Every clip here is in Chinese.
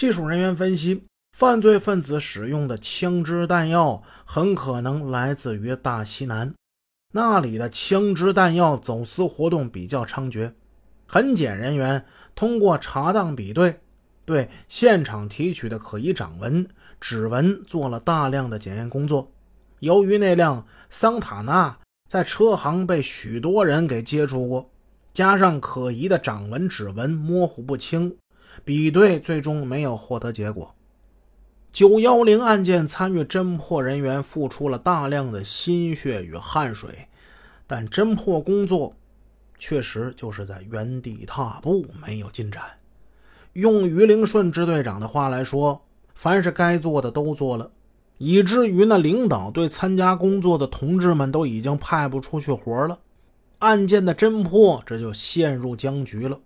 技术人员分析，犯罪分子使用的枪支弹药很可能来自于大西南，那里的枪支弹药走私活动比较猖獗。痕检人员通过查档比对，对现场提取的可疑掌纹、指纹做了大量的检验工作。由于那辆桑塔纳在车行被许多人给接触过，加上可疑的掌纹、指纹模糊不清。比对最终没有获得结果。九幺零案件参与侦破人员付出了大量的心血与汗水，但侦破工作确实就是在原地踏步，没有进展。用于灵顺支队长的话来说，凡是该做的都做了，以至于那领导对参加工作的同志们都已经派不出去活了，案件的侦破这就陷入僵局了。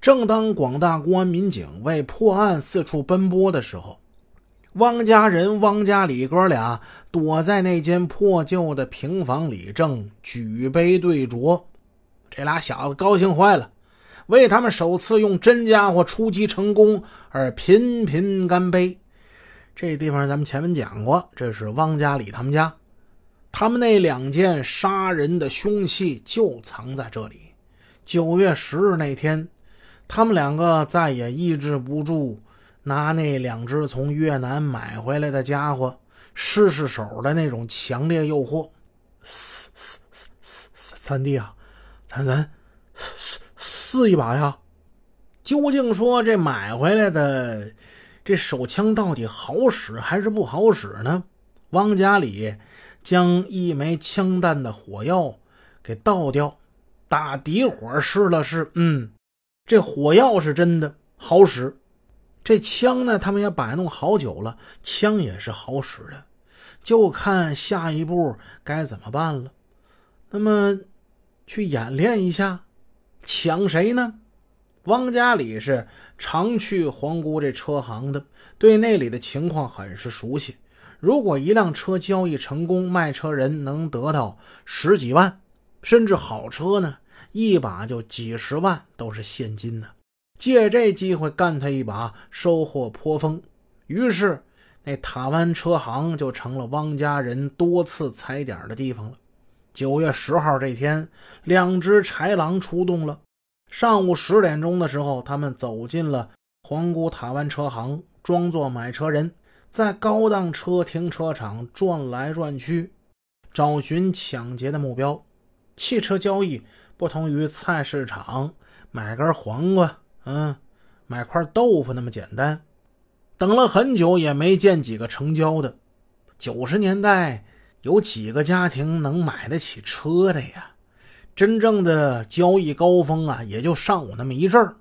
正当广大公安民警为破案四处奔波的时候，汪家人、汪家里哥俩躲在那间破旧的平房里，正举杯对酌。这俩小子高兴坏了，为他们首次用真家伙出击成功而频频干杯。这地方咱们前面讲过，这是汪家里他们家，他们那两件杀人的凶器就藏在这里。九月十日那天。他们两个再也抑制不住拿那两只从越南买回来的家伙试试手的那种强烈诱惑。三三三三弟啊，咱咱试试一把呀！究竟说这买回来的这手枪到底好使还是不好使呢？汪家里将一枚枪弹的火药给倒掉，打底火试了试，嗯。这火药是真的好使，这枪呢，他们也摆弄好久了，枪也是好使的，就看下一步该怎么办了。那么，去演练一下，抢谁呢？汪家里是常去皇姑这车行的，对那里的情况很是熟悉。如果一辆车交易成功，卖车人能得到十几万，甚至好车呢。一把就几十万都是现金呢，借这机会干他一把，收获颇丰。于是，那塔湾车行就成了汪家人多次踩点的地方了。九月十号这天，两只豺狼出动了。上午十点钟的时候，他们走进了皇姑塔湾车行，装作买车人，在高档车停车场转来转去，找寻抢劫的目标。汽车交易。不同于菜市场买根黄瓜，嗯，买块豆腐那么简单。等了很久也没见几个成交的。九十年代有几个家庭能买得起车的呀？真正的交易高峰啊，也就上午那么一阵儿。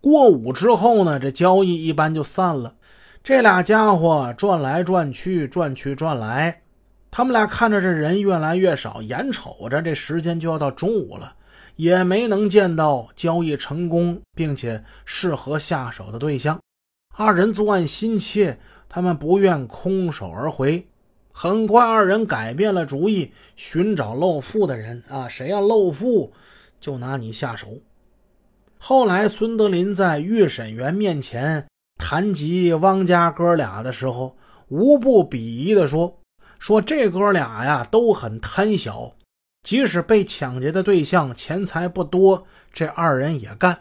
过午之后呢，这交易一般就散了。这俩家伙转来转去，转去转来，他们俩看着这人越来越少，眼瞅着这时间就要到中午了。也没能见到交易成功并且适合下手的对象，二人作案心切，他们不愿空手而回。很快，二人改变了主意，寻找漏富的人啊，谁要漏富，就拿你下手。后来，孙德林在预审员面前谈及汪家哥俩的时候，无不鄙夷地说：“说这哥俩呀，都很贪小。”即使被抢劫的对象钱财不多，这二人也干。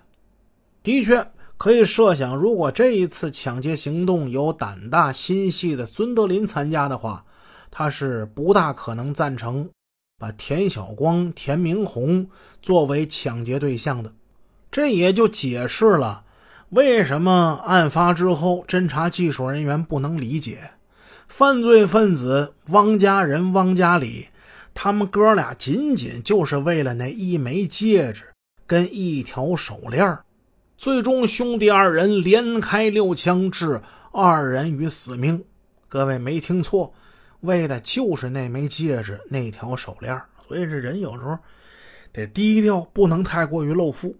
的确可以设想，如果这一次抢劫行动有胆大心细的孙德林参加的话，他是不大可能赞成把田小光、田明红作为抢劫对象的。这也就解释了为什么案发之后侦查技术人员不能理解犯罪分子汪家人汪家里。他们哥俩仅仅就是为了那一枚戒指跟一条手链最终兄弟二人连开六枪，致二人于死命。各位没听错，为的就是那枚戒指、那条手链所以这人有时候得低调，不能太过于露富。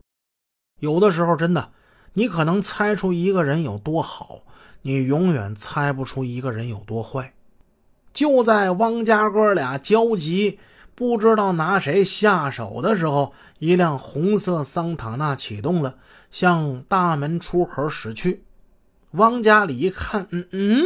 有的时候真的，你可能猜出一个人有多好，你永远猜不出一个人有多坏。就在汪家哥俩焦急，不知道拿谁下手的时候，一辆红色桑塔纳启动了，向大门出口驶去。汪家里一看，嗯嗯，